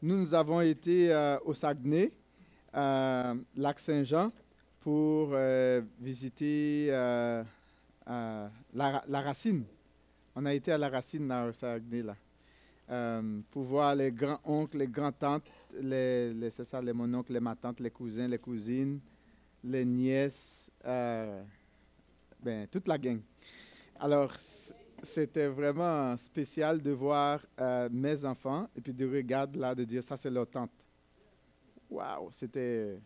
Nous, nous avons été euh, au Saguenay, euh, lac Saint-Jean, pour euh, visiter la, Racine. On a été à la Racine dans au Saguenay, là, pour voir les grands-oncles, les grands-tantes, les, les, c'est ça, les mononcles, les matantes, les cousins, les cousines, les nièces, ben, toute la gang. Alors, c'était vraiment spécial de voir euh, mes enfants et puis de regarder là, de dire ça, c'est leur tante. Waouh, c'était,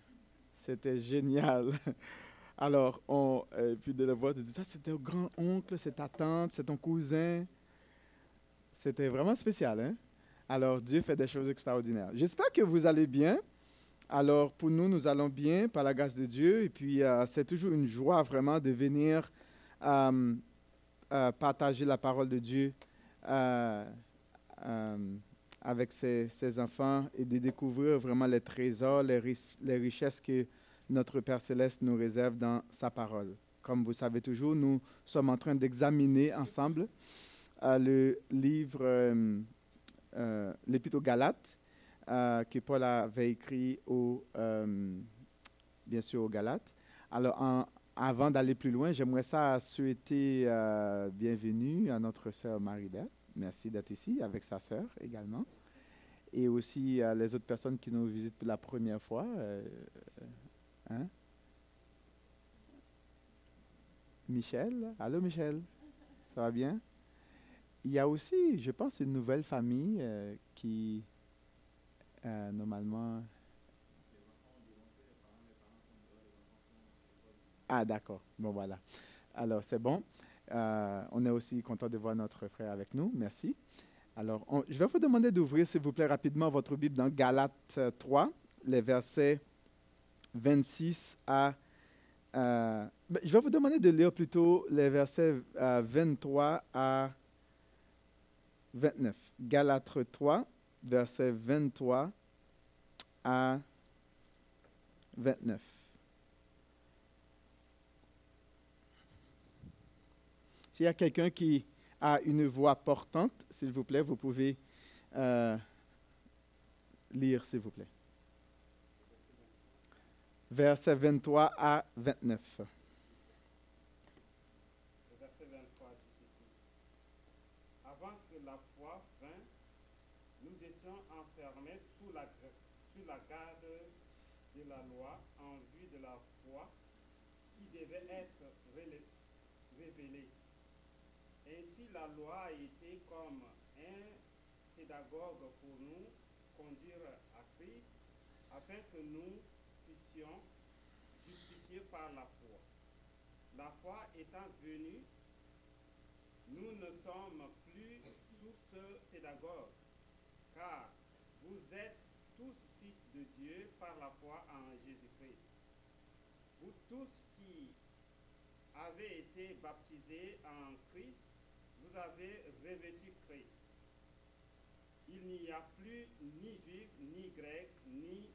c'était génial. Alors, on, euh, puis de le voir, de dire ça, c'est ton grand-oncle, c'est ta tante, c'est ton cousin. C'était vraiment spécial, hein? Alors, Dieu fait des choses extraordinaires. J'espère que vous allez bien. Alors, pour nous, nous allons bien par la grâce de Dieu. Et puis, euh, c'est toujours une joie vraiment de venir euh, partager la parole de Dieu euh, euh, avec ses, enfants et de découvrir vraiment les trésors, les, richesses que notre Père céleste nous réserve dans sa parole. Comme vous savez toujours, nous sommes en train d'examiner ensemble le livre, l'Épître aux Galates, que Paul avait écrit au, bien sûr aux Galates. Alors, en- avant d'aller plus loin, j'aimerais ça souhaiter euh, bienvenue à notre sœur Marie-Beth. Merci d'être ici avec sa sœur également. Et aussi à les autres personnes qui nous visitent pour la première fois. euh, hein? Michel, allô Michel, ça va bien? Il y a aussi, je pense, une nouvelle famille euh, qui, euh, normalement... Ah, d'accord. Bon, voilà. Alors, c'est bon. Euh, on est aussi content de voir notre frère avec nous. Merci. Alors, je vais vous demander d'ouvrir, s'il vous plaît, rapidement votre Bible dans Galates euh, 3, les versets 26 à... euh, ben, je vais vous demander de lire plutôt les versets euh, 23 à 29. Galates 3, versets 23 à 29. S'il y a quelqu'un qui a une voix portante, s'il vous plaît, vous pouvez euh, lire, s'il vous plaît. Versets 23 à 29. Le verset 23 dit ceci. Avant que la foi vînt, nous étions enfermés sous la, garde de la loi en vue de la foi qui devait être révélée. Ainsi, la loi a été comme un pédagogue pour nous conduire à Christ afin que nous fussions justifiés par la foi. La foi étant venue, nous ne sommes plus sous ce pédagogue, car vous êtes tous fils de Dieu par la foi en Jésus-Christ. Vous tous qui avez été baptisés en Christ, vous avez revêtu Christ. Il n'y a plus ni juif, ni grec, ni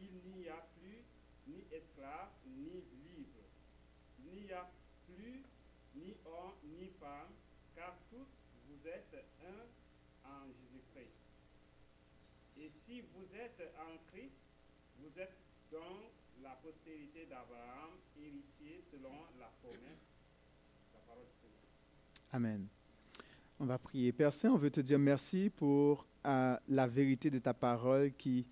il n'y a plus ni esclave, ni libre. Il n'y a plus ni homme, ni femme, car tous vous êtes un en Jésus-Christ. Et si vous êtes en Christ, vous êtes donc la postérité d'Abraham, héritier selon la promesse. La parole du Seigneur. Amen. On va prier. Père Saint, on veut te dire merci pour euh, la vérité de ta parole qui,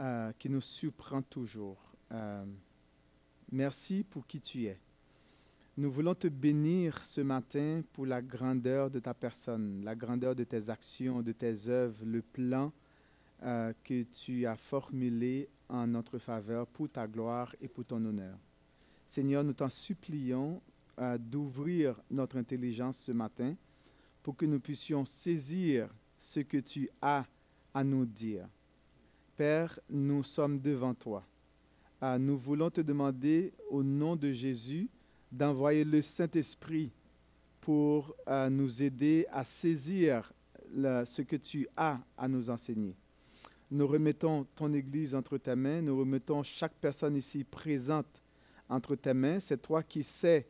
euh, qui nous surprend toujours. Euh, merci pour qui tu es. Nous voulons te bénir ce matin pour la grandeur de ta personne, la grandeur de tes actions, de tes œuvres, le plan que tu as formulé en notre faveur pour ta gloire et pour ton honneur. Seigneur, nous t'en supplions d'ouvrir notre intelligence ce matin pour que nous puissions saisir ce que tu as à nous dire. Père, nous sommes devant toi. Euh, nous voulons te demander au nom de Jésus d'envoyer le Saint-Esprit pour euh, nous aider à saisir ce que tu as à nous enseigner. Nous remettons ton Église entre tes mains, nous remettons chaque personne ici présente entre tes mains. C'est toi qui sais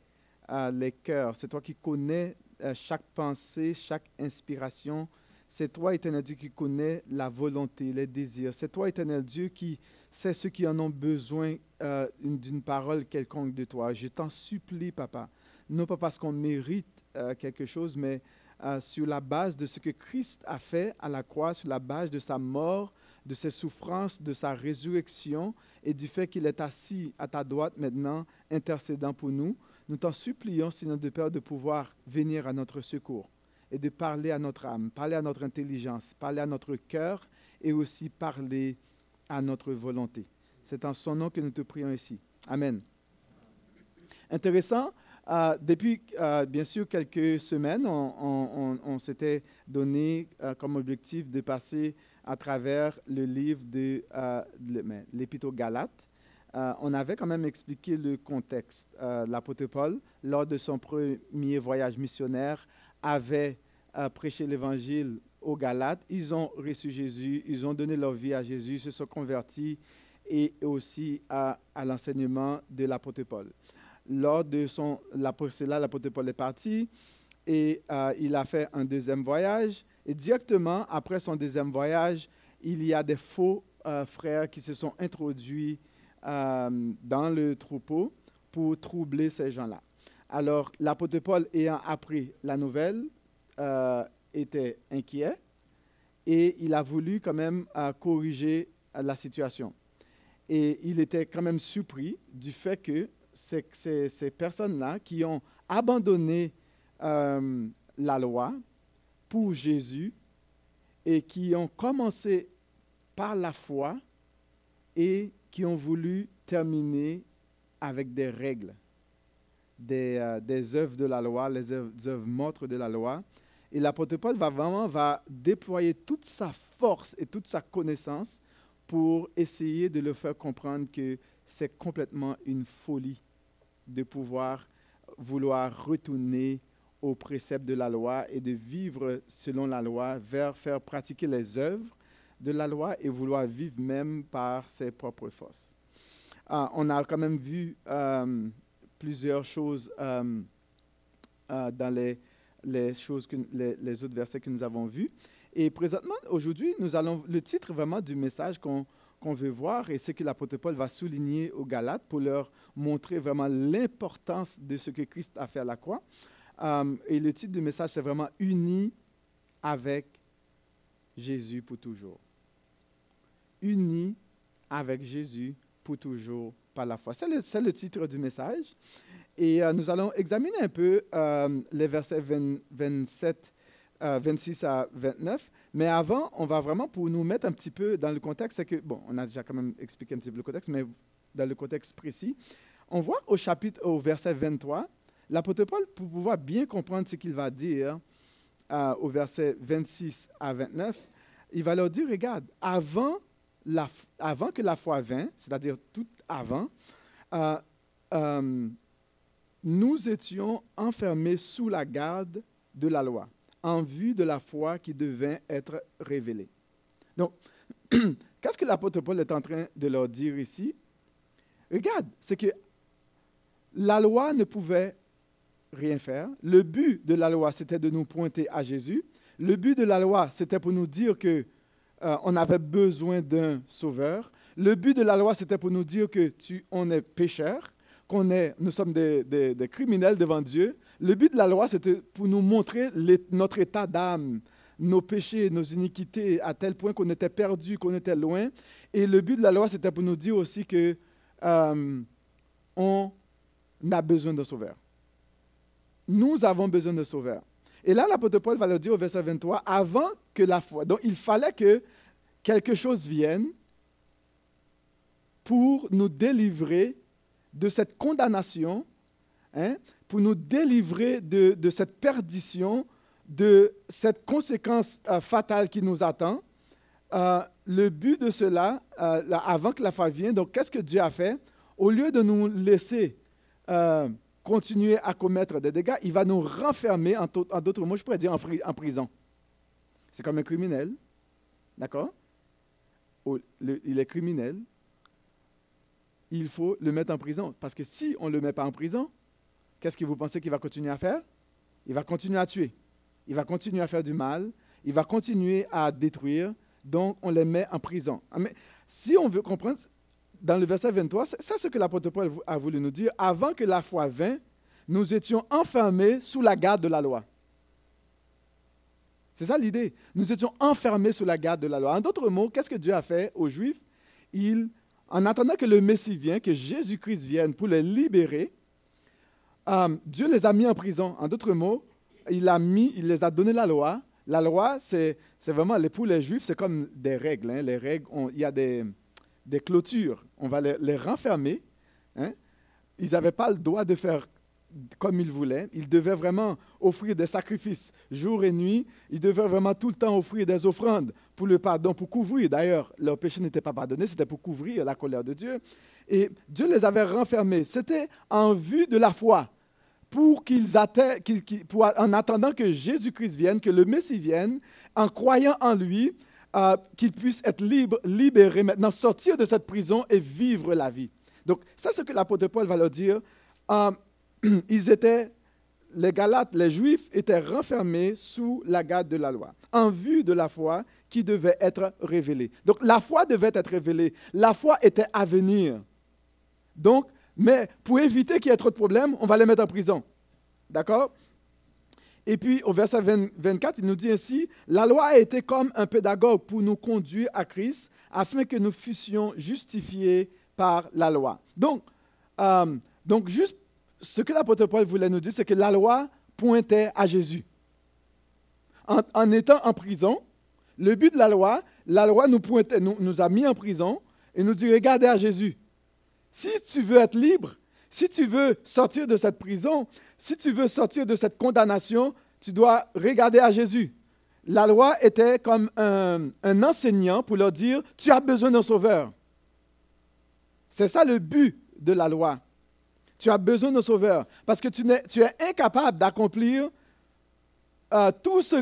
les cœurs, c'est toi qui connais euh, chaque pensée, chaque inspiration, C'est toi, éternel Dieu, qui connais la volonté, les désirs. C'est toi, éternel Dieu, qui sais ceux qui en ont besoin euh, d'une parole quelconque de toi. Je t'en supplie, papa. Non pas parce qu'on mérite euh, quelque chose, mais sur la base de ce que Christ a fait à la croix, sur la base de sa mort, de ses souffrances, de sa résurrection et du fait qu'il est assis à ta droite maintenant, intercédant pour nous. Nous t'en supplions, Seigneur de Père, de pouvoir venir à notre secours et de parler à notre âme, parler à notre intelligence, parler à notre cœur et aussi parler à notre volonté. C'est en son nom que nous te prions ici. Amen. Intéressant, euh, depuis euh, bien sûr quelques semaines, on, s'était donné euh, comme objectif de passer à travers le livre de, l'Épître aux Galates. On avait quand même expliqué le contexte. L'apôtre Paul, lors de son premier voyage missionnaire, avait prêché l'évangile aux Galates. Ils ont reçu Jésus, ils ont donné leur vie à Jésus, se sont convertis et aussi à, l'enseignement de l'apôtre Paul lors de son, la, l'apôtre Paul est parti et euh, il a fait un deuxième voyage. Et directement après son deuxième voyage, il y a des faux euh, frères qui se sont introduits euh, dans le troupeau pour troubler ces gens-là. Alors, l'apôtre Paul, ayant appris la nouvelle, était inquiet et il a voulu quand même corriger la situation. Et il était quand même surpris du fait que ces, ces, personnes-là qui ont abandonné euh, la loi pour Jésus et qui ont commencé par la foi et qui ont voulu terminer avec des règles, des, euh, des œuvres de la loi, les œuvres, mortes de la loi. Et l'apôtre Paul va vraiment va déployer toute sa force et toute sa connaissance pour essayer de le faire comprendre que c'est complètement une folie de pouvoir vouloir retourner aux préceptes de la loi et de vivre selon la loi, vers faire pratiquer les œuvres de la loi et vouloir vivre même par ses propres forces. Ah, on a quand même vu euh, plusieurs choses euh, euh, dans les, choses que, les, autres versets que nous avons vus. Et présentement, aujourd'hui, nous allons le titre vraiment du message qu'on veut voir et ce que l'apôtre Paul va souligner aux Galates pour leur montrer vraiment l'importance de ce que Christ a fait à la croix. Et le titre du message, c'est vraiment Unis avec Jésus pour toujours. Unis avec Jésus pour toujours par la foi. C'est le, titre du message. Et euh, nous allons examiner un peu euh, les versets 27 26 à 29. Mais avant, on va vraiment, pour nous mettre un petit peu dans le contexte, c'est que, bon, on a déjà quand même expliqué un petit peu le contexte, mais dans le contexte précis, on voit au chapitre, au verset 23, l'apôtre Paul, pour pouvoir bien comprendre ce qu'il va dire euh, au verset 26 à 29, il va leur dire, regarde, avant, avant que la foi vint, c'est-à-dire tout avant, euh, euh, nous étions enfermés sous la garde de la loi en vue de la foi qui devait être révélée. Donc, qu'est-ce que l'apôtre Paul est en train de leur dire ici? Regarde, c'est que la loi ne pouvait rien faire. Le but de la loi, c'était de nous pointer à Jésus. Le but de la loi, c'était pour nous dire que euh, on avait besoin d'un sauveur. Le but de la loi, c'était pour nous dire que tu, on est pécheur, qu'on est, nous sommes des, des criminels devant Dieu, le but de la loi, c'était pour nous montrer notre état d'âme, nos péchés, nos iniquités, à tel point qu'on était perdu, qu'on était loin. Et le but de la loi, c'était pour nous dire aussi que euh, on a besoin de sauveur. Nous avons besoin de sauveur. Et là, l'apôtre Paul va le dire au verset 23, avant que la foi. Donc, il fallait que quelque chose vienne pour nous délivrer de cette condamnation hein, pour nous délivrer de, cette perdition, de cette conséquence euh, fatale qui nous attend. Euh, le but de cela, euh, avant que la foi vienne, donc qu'est-ce que Dieu a fait? Au lieu de nous laisser continuer à commettre des dégâts, il va nous renfermer, en, d'autres mots, je pourrais dire en, en prison. C'est comme un criminel, d'accord? Il est criminel, il faut le mettre en prison. Parce que si on ne le met pas en prison, qu'est-ce que vous pensez qu'il va continuer à faire? Il va continuer à tuer. Il va continuer à faire du mal. il va continuer à détruire, donc on les met en prison. Ah, mais si on veut comprendre, dans le verset 23, c'est ce que l'apôtre Paul a voulu nous dire. Avant que la foi vint, nous étions enfermés sous la garde de la loi. C'est ça l'idée. Nous étions enfermés sous la garde de la loi. En d'autres mots, qu'est-ce que Dieu a fait aux Juifs? Il, En attendant que le Messie vienne, que Jésus-Christ vienne pour les libérer, euh, Dieu les a mis en prison. En d'autres mots, il, les a donné la loi. La loi, c'est vraiment, pour les Juifs, c'est comme des règles. Hein. Il y a des clôtures. On va les, renfermer. Hein. Ils n'avaient pas le droit de faire comme ils voulaient. Ils devaient vraiment offrir des sacrifices jour et nuit. Ils devaient vraiment tout le temps offrir des offrandes pour le pardon, pour couvrir. D'ailleurs, leur péché n'était pas pardonné, c'était pour couvrir la colère de Dieu. Et Dieu les avait renfermés. C'était en vue de la foi, pour qu'ils atteignent, en attendant que Jésus-Christ vienne, que le Messie vienne, en croyant en lui, euh, qu'ils puissent être libres, libérés maintenant, sortir de cette prison et vivre la vie. Donc, ça, c'est ce que l'apôtre Paul va leur dire. Euh, ils étaient, les Galates, les Juifs étaient renfermés sous la garde de la loi, en vue de la foi qui devait être révélée. Donc la foi devait être révélée. La foi était à venir. Donc, mais pour éviter qu'il y ait trop de problèmes, on va les mettre en prison. D'accord? Et puis au verset 24, il nous dit ainsi, la loi a été comme un pédagogue pour nous conduire à Christ, afin que nous fussions justifiés par la loi. Donc, euh, donc juste ce que l'apôtre Paul voulait nous dire, c'est que la loi pointait à Jésus. En, étant en prison, le but de la loi, la loi nous, pointait, nous, nous a mis en prison et nous dit, regardez à Jésus. Si tu veux être libre, si tu veux sortir de cette prison, si tu veux sortir de cette condamnation, tu dois regarder à Jésus. La loi était comme un, enseignant pour leur dire, tu as besoin d'un sauveur. C'est ça le but de la loi. Tu as besoin de sauveur parce que tu, es incapable d'accomplir euh, tout ce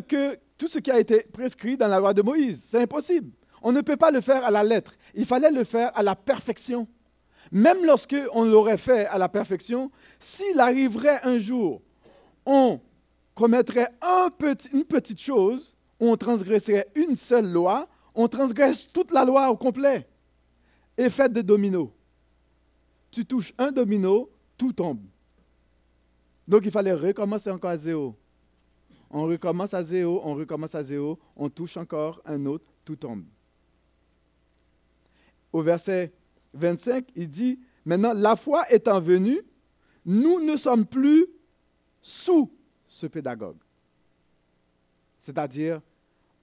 qui a été prescrit dans la loi de Moïse. C'est impossible. On ne peut pas le faire à la lettre. Il fallait le faire à la perfection. Même lorsque on l'aurait fait à la perfection, s'il arriverait un jour, on commettrait une petite chose, on transgresserait une seule loi, on transgresse toute la loi au complet. Effet de domino. Tu touches un domino, tout tombe. Donc il fallait recommencer encore à zéro. On recommence à zéro, on recommence à zéro, on touche encore un autre, tout tombe. Au verset 25, il dit, maintenant, la foi étant venue, nous ne sommes plus sous ce pédagogue. C'est-à-dire,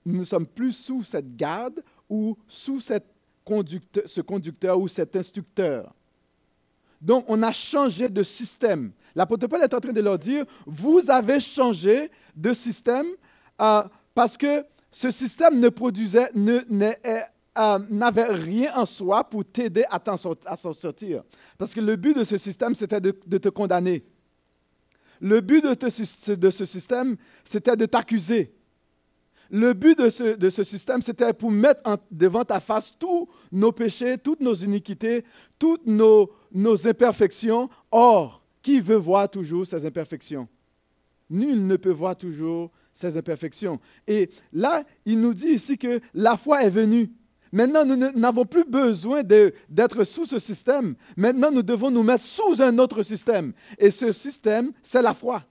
nous ne sommes plus sous cette garde ou sous cette ce conducteur ou cet instructeur. Donc, on a changé de système. L'apôtre Paul est en train de leur dire, vous avez changé de système euh, parce que ce système ne produisait, euh, n'avait rien en soi pour t'aider à, s'en sortir. Parce que le but de ce système, c'était de, te condamner. Le but de, de ce système, c'était de t'accuser. Le but de ce, système, c'était pour mettre devant ta face tous nos péchés, toutes nos iniquités, toutes nos, nos imperfections. Or, qui veut voir toujours ces imperfections? Nul ne peut voir toujours ces imperfections. Et là, il nous dit ici que la foi est venue. Maintenant, nous n'avons plus besoin d'être sous ce système. Maintenant, nous devons nous mettre sous un autre système. Et ce système, c'est la foi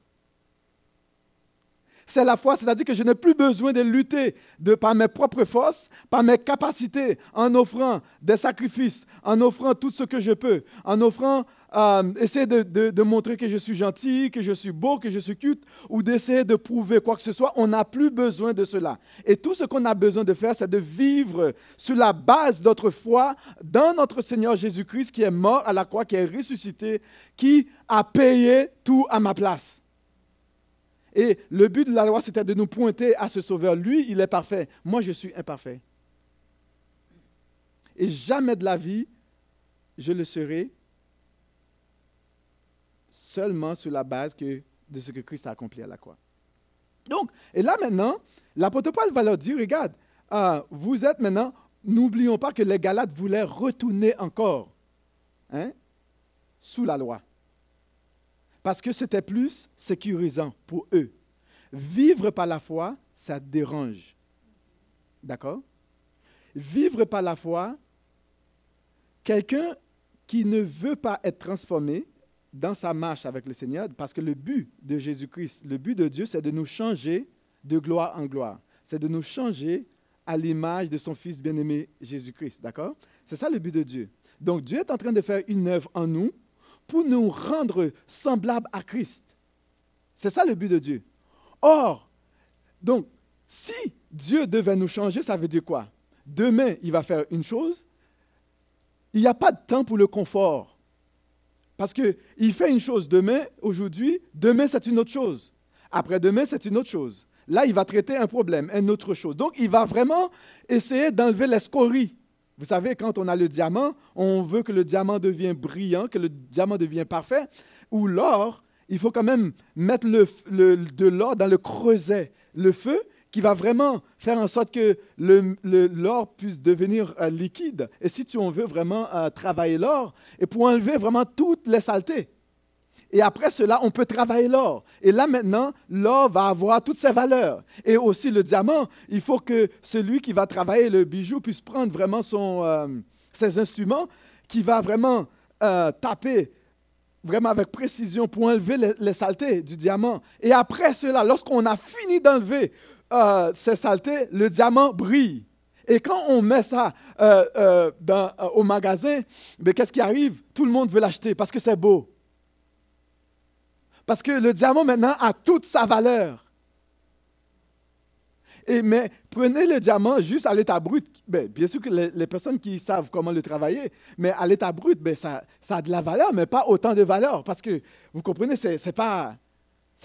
c'est la foi, c'est-à-dire que je n'ai plus besoin de lutter par mes propres forces, par mes capacités, en offrant des sacrifices, en offrant tout ce que je peux, en offrant, euh, essayer de, de, montrer que je suis gentil, que je suis beau, que je suis cute, ou d'essayer de prouver quoi que ce soit. On n'a plus besoin de cela. Et tout ce qu'on a besoin de faire, c'est de vivre sur la base de notre foi dans notre Seigneur Jésus-Christ qui est mort à la croix, qui est ressuscité, qui a payé tout à ma place. Et le but de la loi, c'était de nous pointer à ce Sauveur. Lui, il est parfait. Moi, je suis imparfait. Et jamais de la vie, je le serai seulement sur la base de ce que Christ a accompli à la croix. Donc, et là maintenant, l'apôtre Paul va leur dire, regarde, euh, vous êtes maintenant, n'oublions pas que les Galates voulaient retourner encore hein, sous la loi parce que c'était plus sécurisant pour eux. Vivre par la foi, ça dérange. D'accord? Vivre par la foi, quelqu'un qui ne veut pas être transformé dans sa marche avec le Seigneur, parce que le but de Jésus-Christ, le but de Dieu, c'est de nous changer de gloire en gloire. C'est de nous changer à l'image de son Fils bien-aimé Jésus-Christ. D'accord? C'est ça le but de Dieu. Donc Dieu est en train de faire une œuvre en nous pour nous rendre semblables à Christ. C'est ça le but de Dieu. Or, donc, si Dieu devait nous changer, ça veut dire quoi? Demain, il va faire une chose. Il n'y a pas de temps pour le confort. Parce qu'il fait une chose demain, aujourd'hui, demain c'est une autre chose. Après-demain, c'est une autre chose. Là, il va traiter un problème, une autre chose. Donc, il va vraiment essayer d'enlever l'escorie. Vous savez, quand on a le diamant, on veut que le diamant devienne brillant, que le diamant devienne parfait. Ou l'or, il faut quand même mettre le, de l'or dans le creuset, le feu, qui va vraiment faire en sorte que l'or puisse devenir euh, liquide. Et si tu, on veut vraiment euh, travailler l'or, et pour enlever vraiment toutes les saletés. Et après cela, on peut travailler l'or. Et là maintenant, l'or va avoir toutes ses valeurs. Et aussi le diamant, il faut que celui qui va travailler le bijou puisse prendre vraiment son, euh, ses instruments, qui va vraiment taper vraiment avec précision pour enlever les, les, saletés du diamant. Et après cela, lorsqu'on a fini d'enlever euh, ces saletés, le diamant brille. Et quand on met ça euh, euh, au magasin, qu'est-ce qui arrive? Tout le monde veut l'acheter parce que c'est beau. Parce que le diamant maintenant a toute sa valeur. Et, mais prenez le diamant juste à l'état brut. Ben, bien sûr que les, personnes qui savent comment le travailler, mais à l'état brut, ben, ça, ça, a de la valeur, mais pas autant de valeur. Parce que, vous comprenez, ce n'est pas,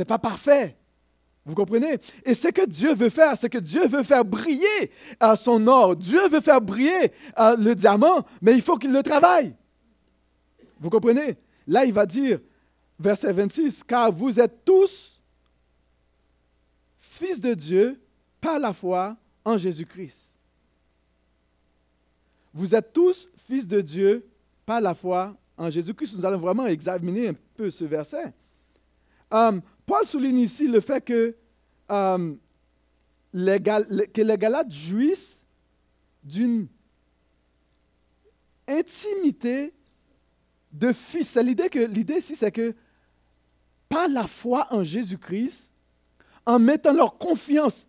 pas parfait. Vous comprenez? Et ce que Dieu veut faire, c'est que Dieu veut faire briller euh, son or. Dieu veut faire briller euh, le diamant, mais il faut qu'il le travaille. Vous comprenez? Là, il va dire, verset 26, car vous êtes tous fils de Dieu par la foi en Jésus-Christ. Vous êtes tous fils de Dieu par la foi en Jésus-Christ. Nous allons vraiment examiner un peu ce verset. Euh, Paul souligne ici le fait que, euh, les, que les Galates jouissent d'une intimité de fils. L'idée, l'idée ici, c'est que par la foi en Jésus-Christ, en mettant leur confiance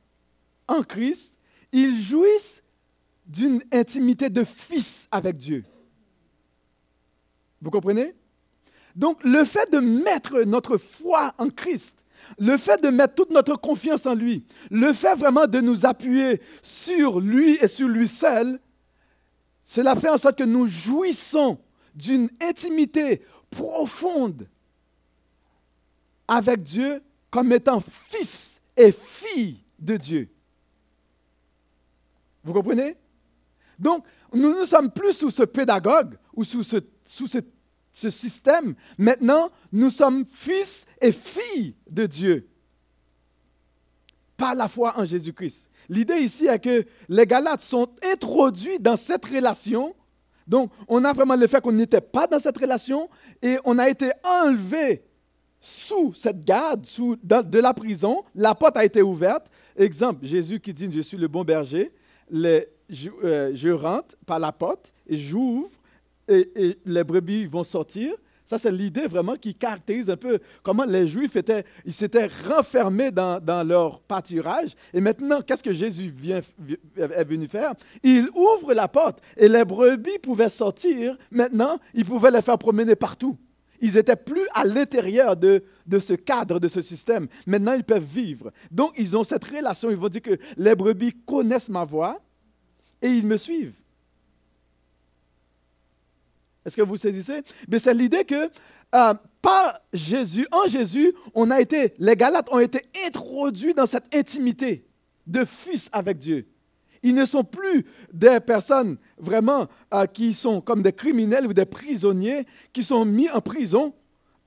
en Christ, ils jouissent d'une intimité de fils avec Dieu. Vous comprenez? Donc, le fait de mettre notre foi en Christ, le fait de mettre toute notre confiance en lui, le fait vraiment de nous appuyer sur lui et sur lui seul, cela fait en sorte que nous jouissons d'une intimité profonde avec Dieu comme étant fils et fille de Dieu. Vous comprenez? Donc, nous ne sommes plus sous ce pédagogue ou sous ce, système. Maintenant, nous sommes fils et filles de Dieu par la foi en Jésus-Christ. L'idée ici est que les Galates sont introduits dans cette relation. Donc, on a vraiment le fait qu'on n'était pas dans cette relation et on a été enlevé sous cette garde, sous, de la prison. La porte a été ouverte. Exemple, Jésus qui dit, je suis le bon berger. Euh, je rentre par la porte et j'ouvre et, les brebis vont sortir. Ça, c'est l'idée vraiment qui caractérise un peu comment les Juifs étaient, ils s'étaient renfermés dans, dans, leur pâturage. Et maintenant, qu'est-ce que Jésus vient, est venu faire? Il ouvre la porte et les brebis pouvaient sortir. Maintenant, il pouvait les faire promener partout. Ils n'étaient plus à l'intérieur de, ce cadre, de ce système. Maintenant, ils peuvent vivre. Donc, ils ont cette relation. Ils vont dire que les brebis connaissent ma voix et ils me suivent. Est-ce que vous saisissez? Mais c'est l'idée que euh, par Jésus, en Jésus, on a été, les Galates ont été introduits dans cette intimité de fils avec Dieu. Ils ne sont plus des personnes vraiment euh, qui sont comme des criminels ou des prisonniers qui sont mis en prison,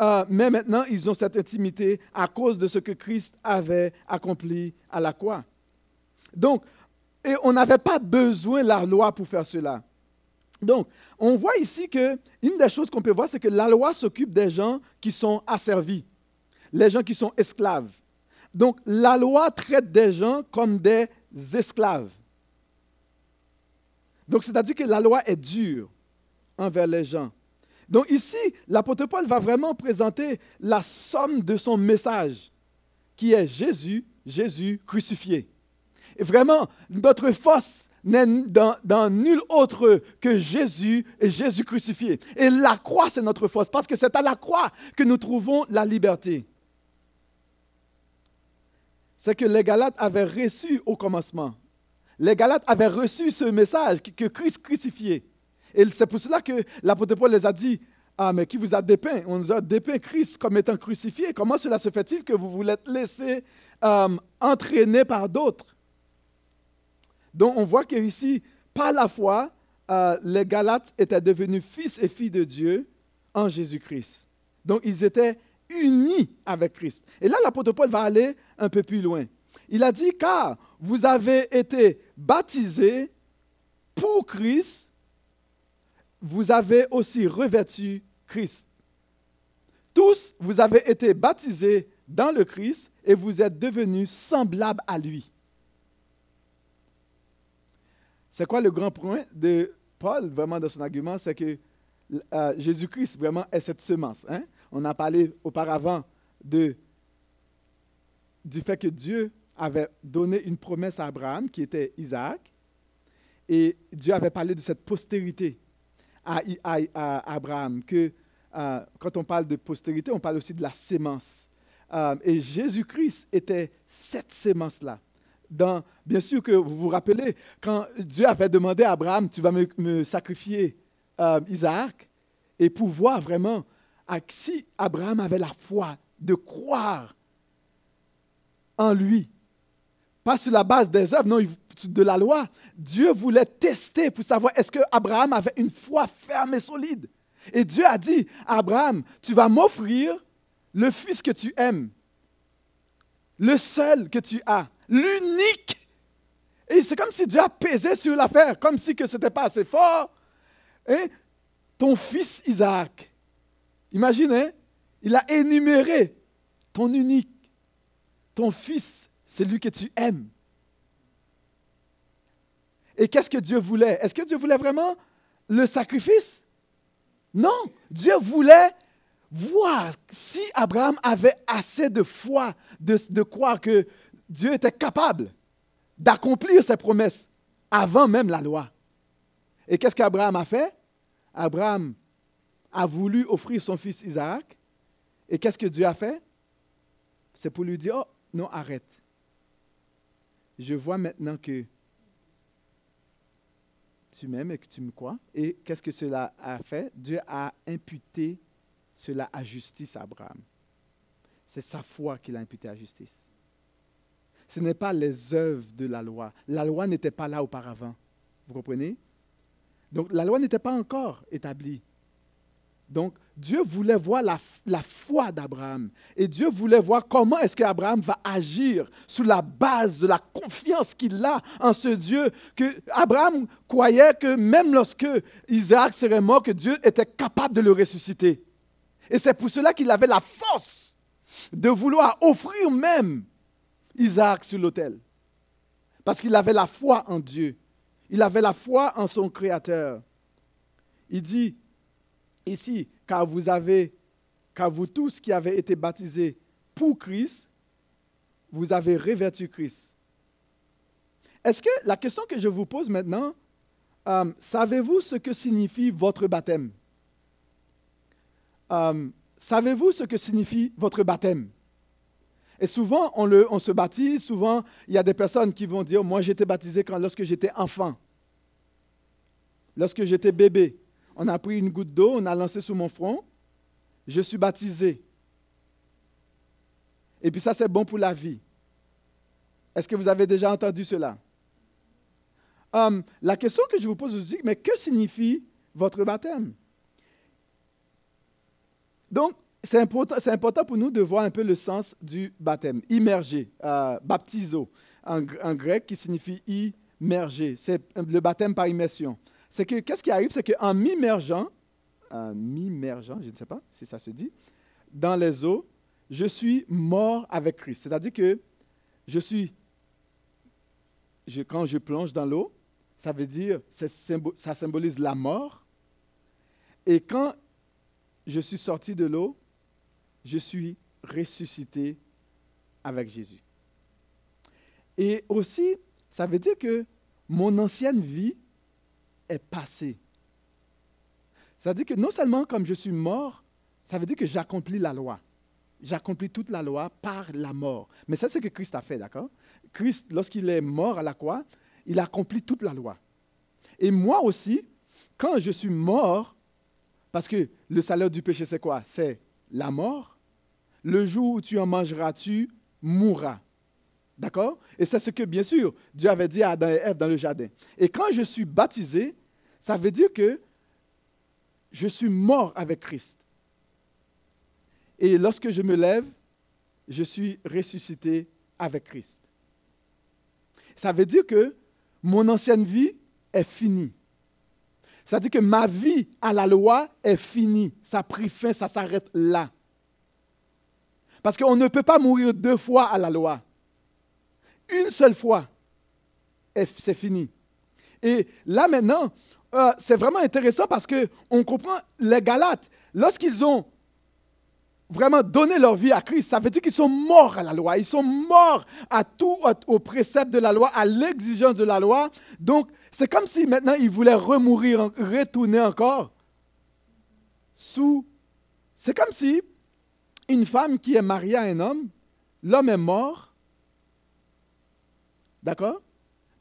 euh, mais maintenant ils ont cette intimité à cause de ce que Christ avait accompli à la croix. Donc, et on n'avait pas besoin de la loi pour faire cela. Donc, on voit ici que une des choses qu'on peut voir, c'est que la loi s'occupe des gens qui sont asservis, les gens qui sont esclaves. Donc, la loi traite des gens comme des esclaves. Donc, c'est-à-dire que la loi est dure envers les gens. Donc ici, l'apôtre Paul va vraiment présenter la somme de son message, qui est Jésus, Jésus crucifié. Et vraiment, notre force n'est dans, nul autre que Jésus et Jésus crucifié. Et la croix, c'est notre force, parce que c'est à la croix que nous trouvons la liberté. C'est que les Galates avaient reçu au commencement. Les Galates avaient reçu ce message que Christ crucifié. Et c'est pour cela que l'apôtre Paul les a dit, ah, mais qui vous a dépeint? On nous a dépeint Christ comme étant crucifié. Comment cela se fait-il que vous vous êtes laissé euh, entraîner par d'autres Donc on voit qu'ici, par la foi, euh, les Galates étaient devenus fils et filles de Dieu en Jésus-Christ. Donc ils étaient unis avec Christ. Et là, l'apôtre Paul va aller un peu plus loin. Il a dit, car vous avez été baptisés pour Christ vous avez aussi revêtu Christ. Tous, vous avez été baptisés dans le Christ et vous êtes devenus semblables à lui. C'est quoi le grand point de Paul, vraiment, dans son argument? C'est que euh, Jésus-Christ, vraiment, est cette semence. Hein? On a parlé auparavant du fait que Dieu avait donné une promesse à Abraham, qui était Isaac, et Dieu avait parlé de cette postérité à, Abraham que euh, quand on parle de postérité, on parle aussi de la sémence. Euh, et Jésus-Christ était cette sémence-là. bien sûr que vous vous rappelez, quand Dieu avait demandé à Abraham, tu vas me, sacrifier euh, Isaac, et pour voir vraiment si Abraham avait la foi de croire en lui, pas sur la base des œuvres, non, de la loi. Dieu voulait tester pour savoir est-ce que Abraham avait une foi ferme et solide. Et Dieu a dit, Abraham, tu vas m'offrir le fils que tu aimes, le seul que tu as, l'unique. Et c'est comme si Dieu a pesé sur l'affaire, comme si ce n'était pas assez fort. Et ton fils Isaac, imaginez, il a énuméré ton unique, ton fils celui que tu aimes. Et qu'est-ce que Dieu voulait? Est-ce que Dieu voulait vraiment le sacrifice? Non, Dieu voulait voir si Abraham avait assez de foi de, de croire que Dieu était capable d'accomplir ses promesses avant même la loi. Et qu'est-ce qu'Abraham a fait? Abraham a voulu offrir son fils Isaac. Et qu'est-ce que Dieu a fait? C'est pour lui dire, oh, non, arrête je vois maintenant que tu m'aimes et que tu me crois. Et qu'est-ce que cela a fait? Dieu a imputé cela à justice à Abraham. C'est sa foi qu'il a imputé à justice. Ce n'est pas les œuvres de la loi. La loi n'était pas là auparavant. Vous comprenez? Donc la loi n'était pas encore établie. Donc, Dieu voulait voir la, foi d'Abraham. Et Dieu voulait voir comment est-ce qu'Abraham va agir sous la base de la confiance qu'il a en ce Dieu. Que Abraham croyait que même lorsque Isaac serait mort, que Dieu était capable de le ressusciter. Et c'est pour cela qu'il avait la force de vouloir offrir même Isaac sur l'autel. Parce qu'il avait la foi en Dieu. Il avait la foi en son Créateur. Il dit, ici, car vous avez, car vous tous qui avez été baptisés pour Christ, vous avez revêtu Christ. Est-ce que la question que je vous pose maintenant, euh, savez-vous ce que signifie votre baptême? Euh, savez-vous ce que signifie votre baptême? Et souvent, on, se baptise, souvent, il y a des personnes qui vont dire, moi j'étais baptisé quand, lorsque j'étais enfant, lorsque j'étais bébé on a pris une goutte d'eau, on a lancé sur mon front, je suis baptisé. Et puis ça, c'est bon pour la vie. Est-ce que vous avez déjà entendu cela? Hum, la question que je vous pose aussi, mais que signifie votre baptême? Donc, c'est important, important, pour nous de voir un peu le sens du baptême. Immergé, euh, baptizo, en, grec, qui signifie immerger. C'est le baptême par immersion c'est que qu'est-ce qui arrive, c'est qu'en m'immergeant, en m'immergeant, je ne sais pas si ça se dit, dans les eaux, je suis mort avec Christ. C'est-à-dire que je suis, quand je plonge dans l'eau, ça veut dire, ça symbolise la mort. Et quand je suis sorti de l'eau, je suis ressuscité avec Jésus. Et aussi, ça veut dire que mon ancienne vie est passée. Ça veut dire que non seulement comme je suis mort, ça veut dire que j'accomplis la loi. J'accomplis toute la loi par la mort. Mais ça, c'est ce que Christ a fait, d'accord? Christ, lorsqu'il est mort à la croix, il a accompli toute la loi. Et moi aussi, quand je suis mort, parce que le salaire du péché, c'est quoi? C'est la mort. Le jour où tu en mangeras, tu mourras. D'accord? Et c'est ce que, bien sûr, Dieu avait dit à Adam et Ève dans le jardin. Et quand je suis baptisé, ça veut dire que je suis mort avec Christ. Et lorsque je me lève, je suis ressuscité avec Christ. Ça veut dire que mon ancienne vie est finie. Ça veut dire que ma vie à la loi est finie. Ça a pris fin, ça s'arrête là. Parce qu'on ne peut pas mourir deux fois à la loi. Une seule fois, c'est fini. Et là maintenant, euh, c'est vraiment intéressant parce qu'on comprend les Galates, lorsqu'ils ont vraiment donné leur vie à Christ, ça veut dire qu'ils sont morts à la loi. Ils sont morts à tout, au précepte de la loi, à l'exigence de la loi. Donc, c'est comme si maintenant ils voulaient remourir, retourner encore sous. C'est comme si une femme qui est mariée à un homme, l'homme est mort, d'accord?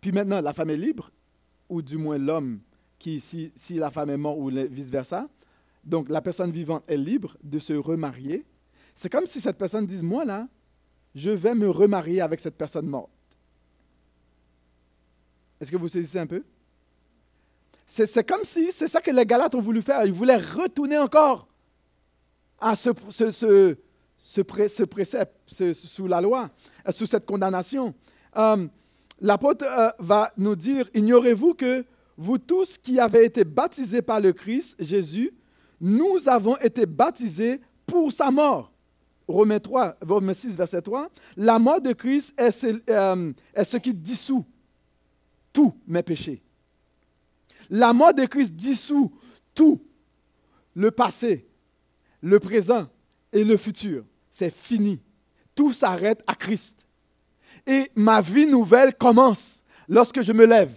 Puis maintenant, la femme est libre, ou du moins l'homme, qui, si, si la femme est morte ou vice-versa, donc la personne vivante est libre de se remarier. C'est comme si cette personne dise, moi là, je vais me remarier avec cette personne morte. Est-ce que vous saisissez un peu? C'est comme si, c'est ça que les Galates ont voulu faire. Ils voulaient retourner encore à ce, ce, ce, ce précepte sous la loi, sous cette condamnation. Euh, L'apôtre euh, va nous dire, ignorez-vous que vous tous qui avez été baptisés par le Christ, Jésus, nous avons été baptisés pour sa mort. Romains 3, Romains 6, verset 3. La mort de Christ euh, est ce qui dissout tous mes péchés. La mort de Christ dissout tout, le passé, le présent et le futur. C'est fini. Tout s'arrête à Christ. Et ma vie nouvelle commence lorsque je me lève.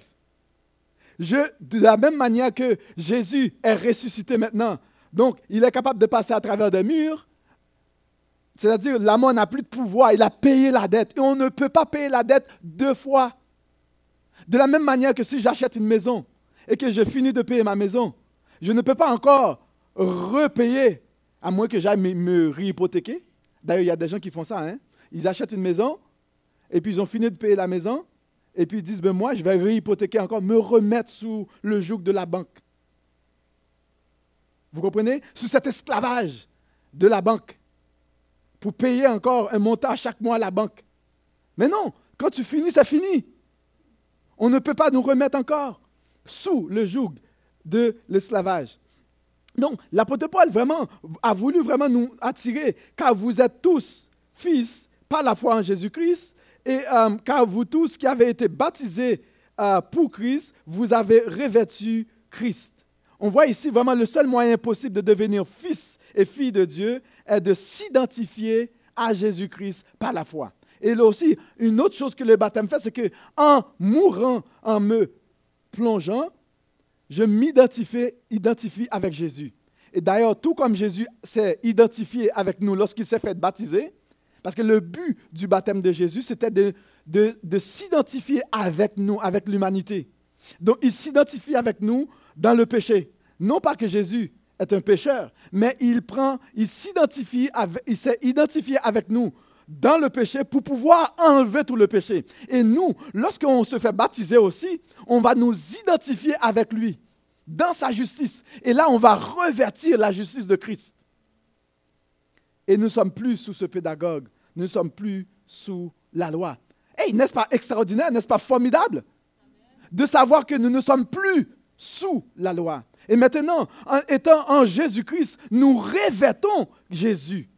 De la même manière que Jésus est ressuscité maintenant, donc il est capable de passer à travers des murs, c'est-à-dire la mort n'a plus de pouvoir, il a payé la dette. Et on ne peut pas payer la dette deux fois. De la même manière que si j'achète une maison et que je finis de payer ma maison, je ne peux pas encore repayer, à moins que j'aille me, me réhypothéquer. D'ailleurs, il y a des gens qui font ça. Hein? Ils achètent une maison, et puis ils ont fini de payer la maison, et puis ils disent, ben moi, je vais réhypothéquer encore, me remettre sous le joug de la banque. Vous comprenez? Sous cet esclavage de la banque, pour payer encore un montant chaque mois à la banque. Mais non, quand tu finis, c'est fini. On ne peut pas nous remettre encore sous le joug de l'esclavage. Donc, l'apôtre Paul vraiment a voulu vraiment nous attirer, car vous êtes tous fils par la foi en Jésus-Christ, et euh, car vous tous qui avez été baptisés euh, pour Christ, vous avez revêtu Christ. On voit ici vraiment le seul moyen possible de devenir fils et fille de Dieu est de s'identifier à Jésus-Christ par la foi. Et là aussi, une autre chose que le baptême fait, c'est que en mourant, en me plongeant, je m'identifie identifie avec Jésus. Et d'ailleurs, tout comme Jésus s'est identifié avec nous lorsqu'il s'est fait baptiser, parce que le but du baptême de Jésus, c'était de, de, de s'identifier avec nous, avec l'humanité. Donc, il s'identifie avec nous dans le péché. Non pas que Jésus est un pécheur, mais il prend, il s'identifie, il s'est identifié avec nous dans le péché pour pouvoir enlever tout le péché. Et nous, lorsqu'on se fait baptiser aussi, on va nous identifier avec lui dans sa justice. Et là, on va revertir la justice de Christ. Et nous ne sommes plus sous ce pédagogue, nous ne sommes plus sous la loi. Hey, n'est-ce pas extraordinaire, n'est-ce pas formidable de savoir que nous ne sommes plus sous la loi? Et maintenant, en étant en Jésus-Christ, nous revêtons Jésus.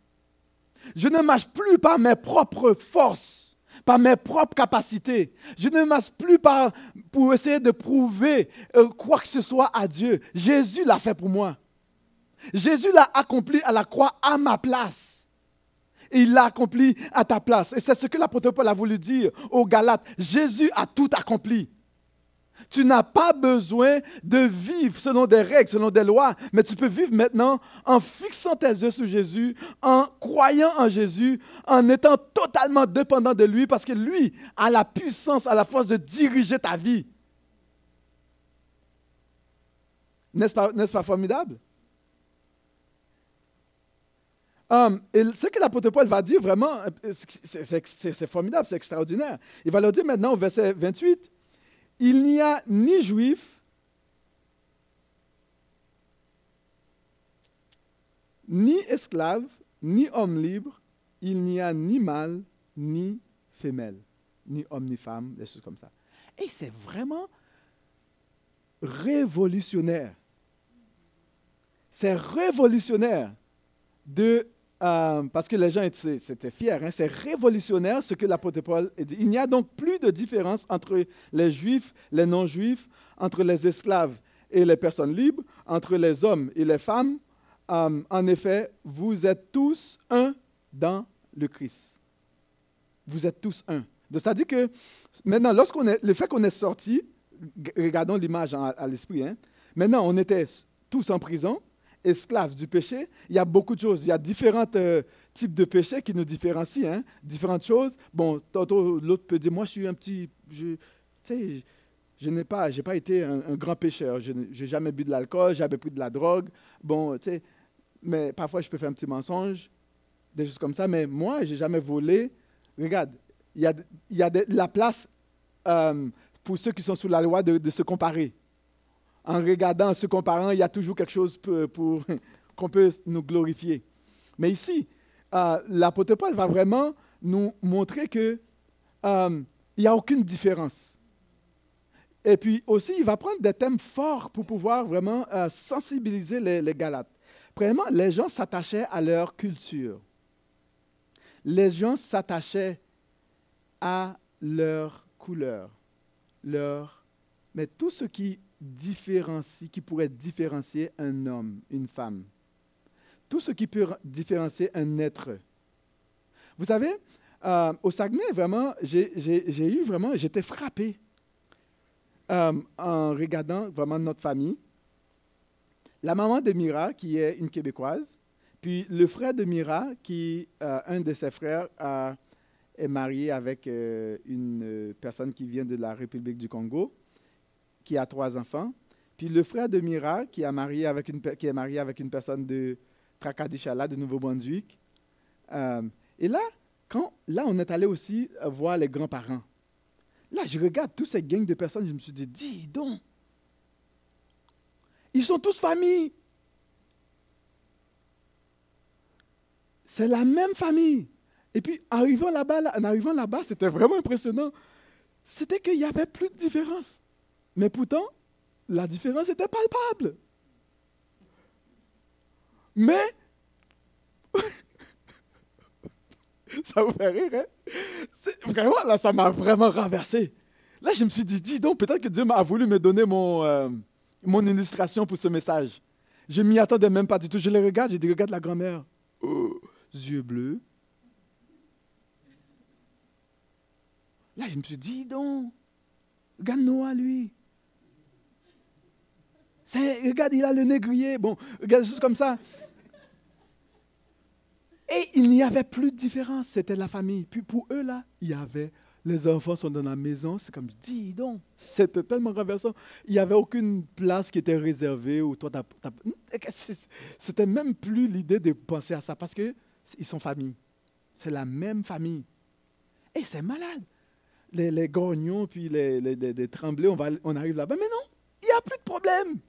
Je ne marche plus par mes propres forces, par mes propres capacités. Je ne masse plus par, pour essayer de prouver euh, quoi que ce soit à Dieu. Jésus l'a fait pour moi. Jésus l'a accompli à la croix à ma place. Et il l'a accompli à ta place. Et c'est ce que l'apôtre Paul a voulu dire aux Galates. Jésus a tout accompli. Tu n'as pas besoin de vivre selon des règles, selon des lois, mais tu peux vivre maintenant en fixant tes yeux sur Jésus, en croyant en Jésus, en étant totalement dépendant de lui, parce que lui a la puissance, a la force de diriger ta vie. N'est-ce pas, pas, formidable? Et ce que l'apôtre Paul va dire vraiment, c'est formidable, c'est extraordinaire. Il va leur dire maintenant au verset 28, il n'y a ni juif, ni esclave, ni homme libre, il n'y a ni mâle, ni femelle, ni homme, ni femme, des choses comme ça. Et c'est vraiment révolutionnaire. C'est révolutionnaire de euh, parce que les gens étaient fiers. Hein. C'est révolutionnaire ce que l'apôtre Paul dit. Il n'y a donc plus de différence entre les juifs, les non-juifs, entre les esclaves et les personnes libres, entre les hommes et les femmes. Euh, en effet, vous êtes tous un dans le Christ. Vous êtes tous un. C'est-à-dire que maintenant, lorsqu'on est, le fait qu'on est sorti, regardons l'image à, l'esprit, hein. maintenant on était tous en prison, esclaves du péché, il y a beaucoup de choses. Il y a différents euh, types de péchés qui nous différencient, hein? différentes choses. Bon, l'autre peut dire, moi, je suis un petit... Je, sais, je n'ai pas, pas été un, grand pécheur. Je n'ai jamais bu de l'alcool, jamais pris de la drogue. Bon, tu sais, mais parfois, je peux faire un petit mensonge, des choses comme ça. Mais moi, j'ai jamais volé. Regarde, il y a, y a de, la place euh, pour ceux qui sont sous la loi de se comparer en regardant, en se comparant, il y a toujours quelque chose pour, qu'on peut nous glorifier. Mais ici, euh, l'apôtre Paul va vraiment nous montrer qu'il euh, n'y a aucune différence. Et puis aussi, il va prendre des thèmes forts pour pouvoir vraiment euh, sensibiliser les, les Galates. Premièrement, les gens s'attachaient à leur culture. Les gens s'attachaient à leur couleur, leur... Mais tout ce qui différencie, qui pourrait différencier un homme, une femme. Tout ce qui peut différencier un être. Vous savez, euh, au Saguenay, vraiment, j'ai eu vraiment, j'étais frappé euh, en regardant vraiment notre famille. La maman de Mira, qui est une Québécoise, puis le frère de Mira, qui, euh, un de ses frères, est marié avec une personne qui vient de la République du Congo qui a trois enfants. Puis le frère de Mira, qui, marié avec une, qui est marié avec une personne de Tracadichala, de Nouveau-Brunswick. Euh, et là, quand, là, on est allé aussi voir les grands-parents. Là, je regarde tous ces gangs de personnes, je me suis dit, dis donc, ils sont tous familles. C'est la même famille. Et puis, arrivant là-bas, en arrivant là-bas, c'était vraiment impressionnant. C'était qu'il n'y avait plus de différence. Mais pourtant, la différence était palpable. Mais, ça vous fait rire, hein? Vraiment, là, ça m'a vraiment renversé. Là, je me suis dit, dis donc, peut-être que Dieu m'a voulu me donner mon, euh, illustration pour ce message. Je m'y attendais même pas du tout. Je les regarde, j'ai dit, regarde la grand-mère. Oh, yeux bleus. Là, je me suis dit, dis donc, regarde Noah, lui regarde, il a le négrier. Bon, regarde, juste comme ça. Et il n'y avait plus de différence. C'était la famille. Puis pour eux, là, il y avait. Les enfants sont dans la maison. C'est comme, dis donc, c'était tellement renversant. Il n'y avait aucune place qui était réservée. C'était même plus l'idée de penser à ça parce qu'ils sont famille. C'est la même famille. Et c'est malade. Les, les puis les, tremblés, on, on arrive là-bas. Mais non, il n'y a plus de problème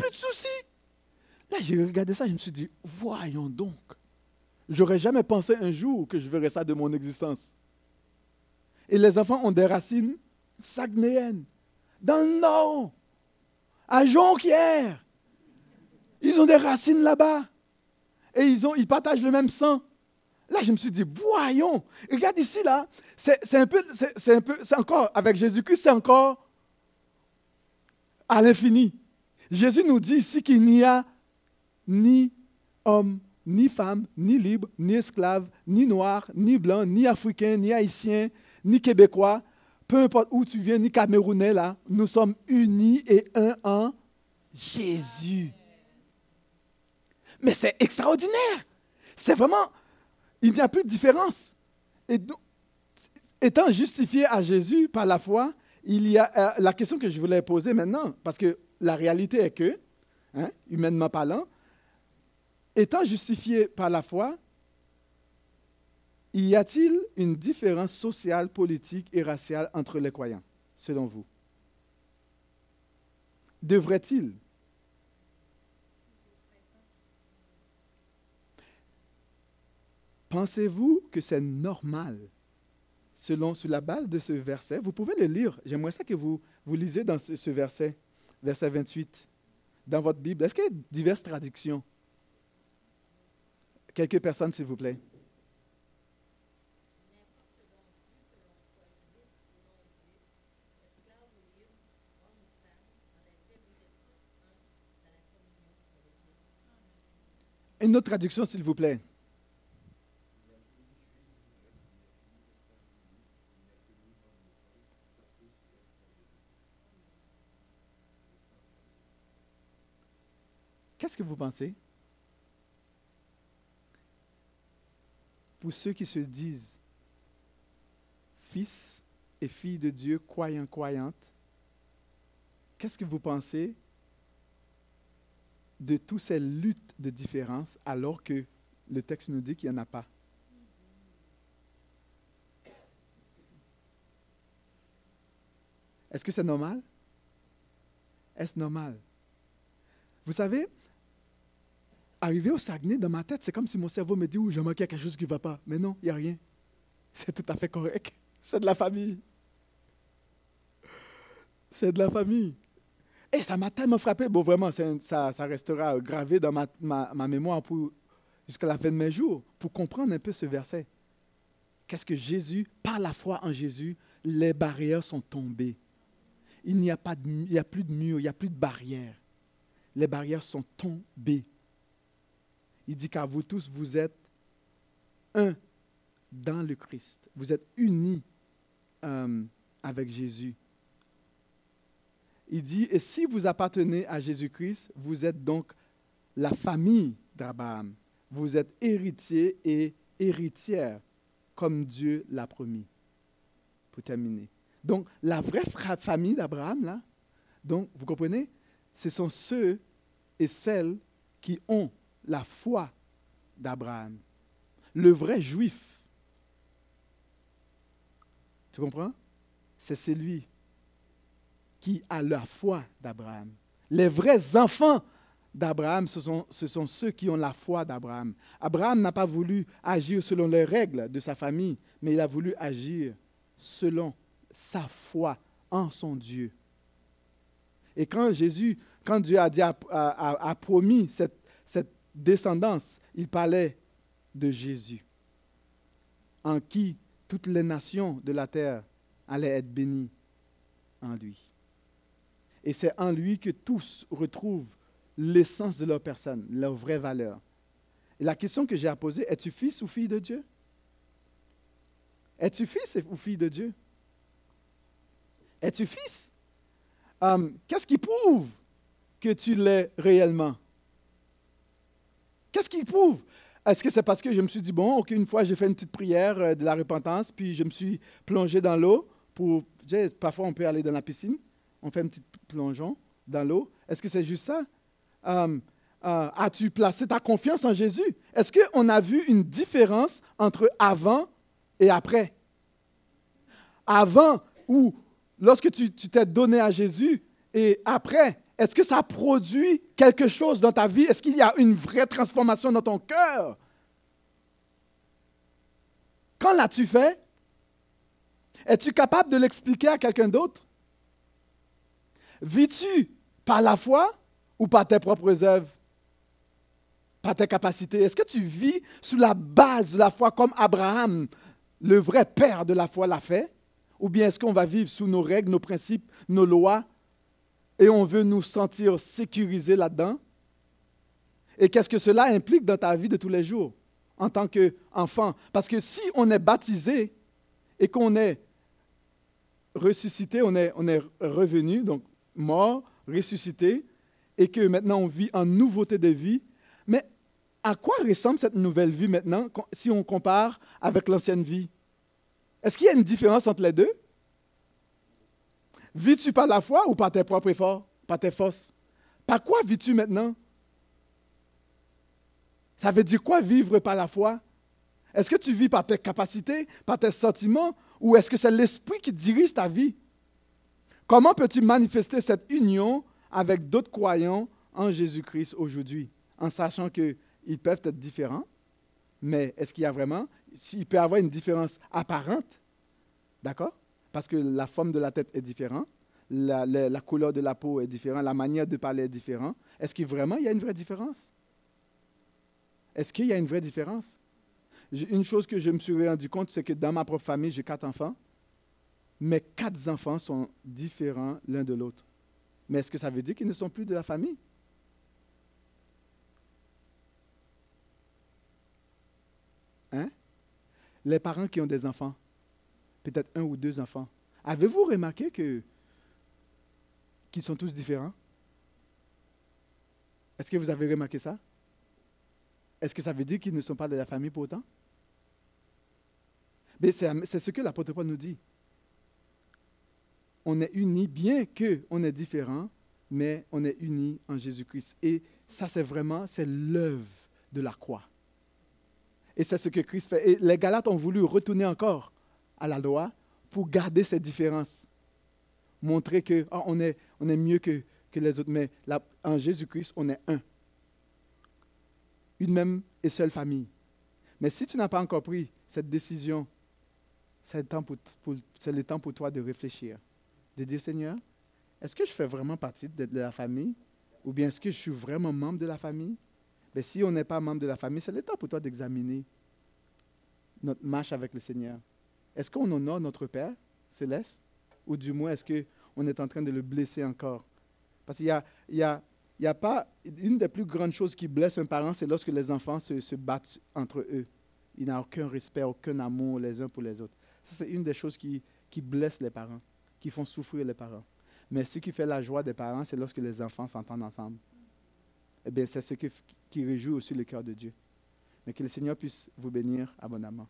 plus de soucis. Là, j'ai regardé ça, je me suis dit, voyons donc. J'aurais jamais pensé un jour que je verrais ça de mon existence. Et les enfants ont des racines sagnéennes, dans le nord, à Jonquière. Ils ont des racines là-bas. Et ils, ont, ils partagent le même sang. là, je me suis dit, voyons, regarde ici, là, c'est un peu, c'est encore, avec Jésus-Christ, c'est encore à l'infini. Jésus nous dit ici qu'il n'y a ni homme, ni femme, ni libre, ni esclave, ni noir, ni blanc, ni africain, ni haïtien, ni québécois, peu importe où tu viens, ni camerounais, là, nous sommes unis et un en Jésus. Mais c'est extraordinaire. C'est vraiment, il n'y a plus de différence. Et étant justifié à Jésus par la foi, il y a euh, la question que je voulais poser maintenant, parce que la réalité est que, hein, humainement parlant, étant justifié par la foi, y a-t-il une différence sociale, politique et raciale entre les croyants, selon vous? Devrait-il? Pensez-vous que c'est normal, selon, sur la base de ce verset, vous pouvez le lire, j'aimerais ça que vous, lisez dans ce verset, verset 28, dans votre Bible. Est-ce qu'il y a diverses traductions? Quelques personnes, s'il vous plaît. Une autre traduction, s'il vous plaît. Qu'est-ce que vous pensez? Pour ceux qui se disent fils et filles de Dieu, croyants, croyantes, qu'est-ce que vous pensez de toutes ces luttes de différence alors que le texte nous dit qu'il n'y en a pas? Est-ce que c'est normal? Est-ce normal? Vous savez, arrivé au Saguenay, dans ma tête, c'est comme si mon cerveau me dit, oui, j'ai manqué quelque chose qui ne va pas. Mais non, il n'y a rien. C'est tout à fait correct. C'est de la famille. C'est de la famille. Et ça m'a tellement frappé. Bon, vraiment, ça, restera gravé dans ma, mémoire jusqu'à la fin de mes jours, pour comprendre un peu ce verset. Qu'est-ce que Jésus, par la foi en Jésus, les barrières sont tombées. Il n'y a, a plus de murs, il n'y a plus de barrières. Les barrières sont tombées. Il dit qu'à vous tous, vous êtes un dans le Christ. Vous êtes unis euh, avec Jésus. Il dit, et si vous appartenez à Jésus-Christ, vous êtes donc la famille d'Abraham. Vous êtes héritier et héritière, comme Dieu l'a promis. Pour terminer. Donc, la vraie famille d'Abraham, là, donc, vous comprenez, ce sont ceux et celles qui ont la foi d'Abraham. Le vrai juif, tu comprends? C'est celui qui a la foi d'Abraham. Les vrais enfants d'Abraham, ce sont, ce sont ceux qui ont la foi d'Abraham. Abraham n'a pas voulu agir selon les règles de sa famille, mais il a voulu agir selon sa foi en son Dieu. Et quand Jésus, quand Dieu a, promis cette descendance, il parlait de Jésus, en qui toutes les nations de la terre allaient être bénies en lui. Et c'est en lui que tous retrouvent l'essence de leur personne, leur vraie valeur. Et la question que j'ai à poser, es-tu fils ou fille de Dieu? Es-tu fils ou fille de Dieu? Es-tu fils? Um, Qu'est-ce qui prouve que tu l'es réellement? Qu'est-ce qui prouve? Est-ce que c'est parce que je me suis dit, bon, ok, une fois j'ai fait une petite prière euh, de la repentance, puis je me suis plongé dans l'eau pour. Parfois on peut aller dans la piscine, on fait un petit plongeon dans l'eau. Est-ce que c'est juste ça? Euh, euh, As-tu placé ta confiance en Jésus? Est-ce qu'on a vu une différence entre avant et après? Avant, ou lorsque tu t'es donné à Jésus, et après, est-ce que ça produit quelque chose dans ta vie? Est-ce qu'il y a une vraie transformation dans ton cœur? Quand l'as-tu fait? Es-tu capable de l'expliquer à quelqu'un d'autre? Vis-tu par la foi ou par tes propres œuvres? par tes capacités? Est-ce que tu vis sous la base de la foi comme Abraham, le vrai père de la foi, l'a fait? Ou bien est-ce qu'on va vivre sous nos règles, nos principes, nos lois, et on veut nous sentir sécurisés là-dedans? Et qu'est-ce que cela implique dans ta vie de tous les jours en tant qu'enfant? Parce que si on est baptisé et qu'on est ressuscité, on est, revenu, donc mort, ressuscité, et que maintenant on vit en nouveauté de vie, mais à quoi ressemble cette nouvelle vie maintenant si on compare avec l'ancienne vie? Est-ce qu'il y a une différence entre les deux? Vis-tu par la foi ou par tes propres efforts, par tes forces? Par quoi vis-tu maintenant? Ça veut dire quoi vivre par la foi? Est-ce que tu vis par tes capacités, par tes sentiments, ou est-ce que c'est l'Esprit qui dirige ta vie? Comment peux-tu manifester cette union avec d'autres croyants en Jésus-Christ aujourd'hui, en sachant qu'ils peuvent être différents, mais est-ce qu'il y a vraiment, s'il peut y avoir une différence apparente, d'accord? Parce que la forme de la tête est différente, la, couleur de la peau est différente, la manière de parler est différente. Est-ce que vraiment il y a une vraie différence? Est-ce qu'il y a une vraie différence? Une chose que je me suis rendu compte, c'est que dans ma propre famille, j'ai quatre enfants. Mes quatre enfants sont différents l'un de l'autre. Mais est-ce que ça veut dire qu'ils ne sont plus de la famille? Hein? Les parents qui ont des enfants, peut-être un ou deux enfants, avez-vous remarqué que qu'ils sont tous différents? Est-ce que vous avez remarqué ça? Est-ce que ça veut dire qu'ils ne sont pas de la famille pour autant? Mais c'est ce que l'apôtre Paul nous dit. On est unis, bien qu'on est différents, mais on est unis en Jésus-Christ. Et ça, c'est vraiment, c'est l'œuvre de la croix. Et c'est ce que Christ fait. Et les Galates ont voulu retourner encore à la loi pour garder ces différences. Montrer que ah, on, est, on est mieux que, que les autres. Mais en Jésus-Christ, on est un une même et seule famille. Mais si tu n'as pas encore pris cette décision, c'est le, temps pour, le temps pour toi de réfléchir, de dire Seigneur, est-ce que je fais vraiment partie de, la famille? Ou bien est-ce que je suis vraiment membre de la famille? Mais si on n'est pas membre de la famille, c'est le temps pour toi d'examiner notre marche avec le Seigneur. Est-ce qu'on honore notre Père céleste? Ou du moins est-ce qu'on est en train de le blesser encore? Parce qu'il y a, a il n'y a pas. Une des plus grandes choses qui blesse un parent, c'est lorsque les enfants se, battent entre eux. Il n'y a aucun respect, aucun amour les uns pour les autres. Ça, c'est une des choses qui, qui blesse les parents, qui font souffrir les parents. Mais ce qui fait la joie des parents, c'est lorsque les enfants s'entendent ensemble. Eh bien, c'est ce qui réjouit aussi le cœur de Dieu. Mais que le Seigneur puisse vous bénir abondamment.